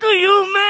to you, man.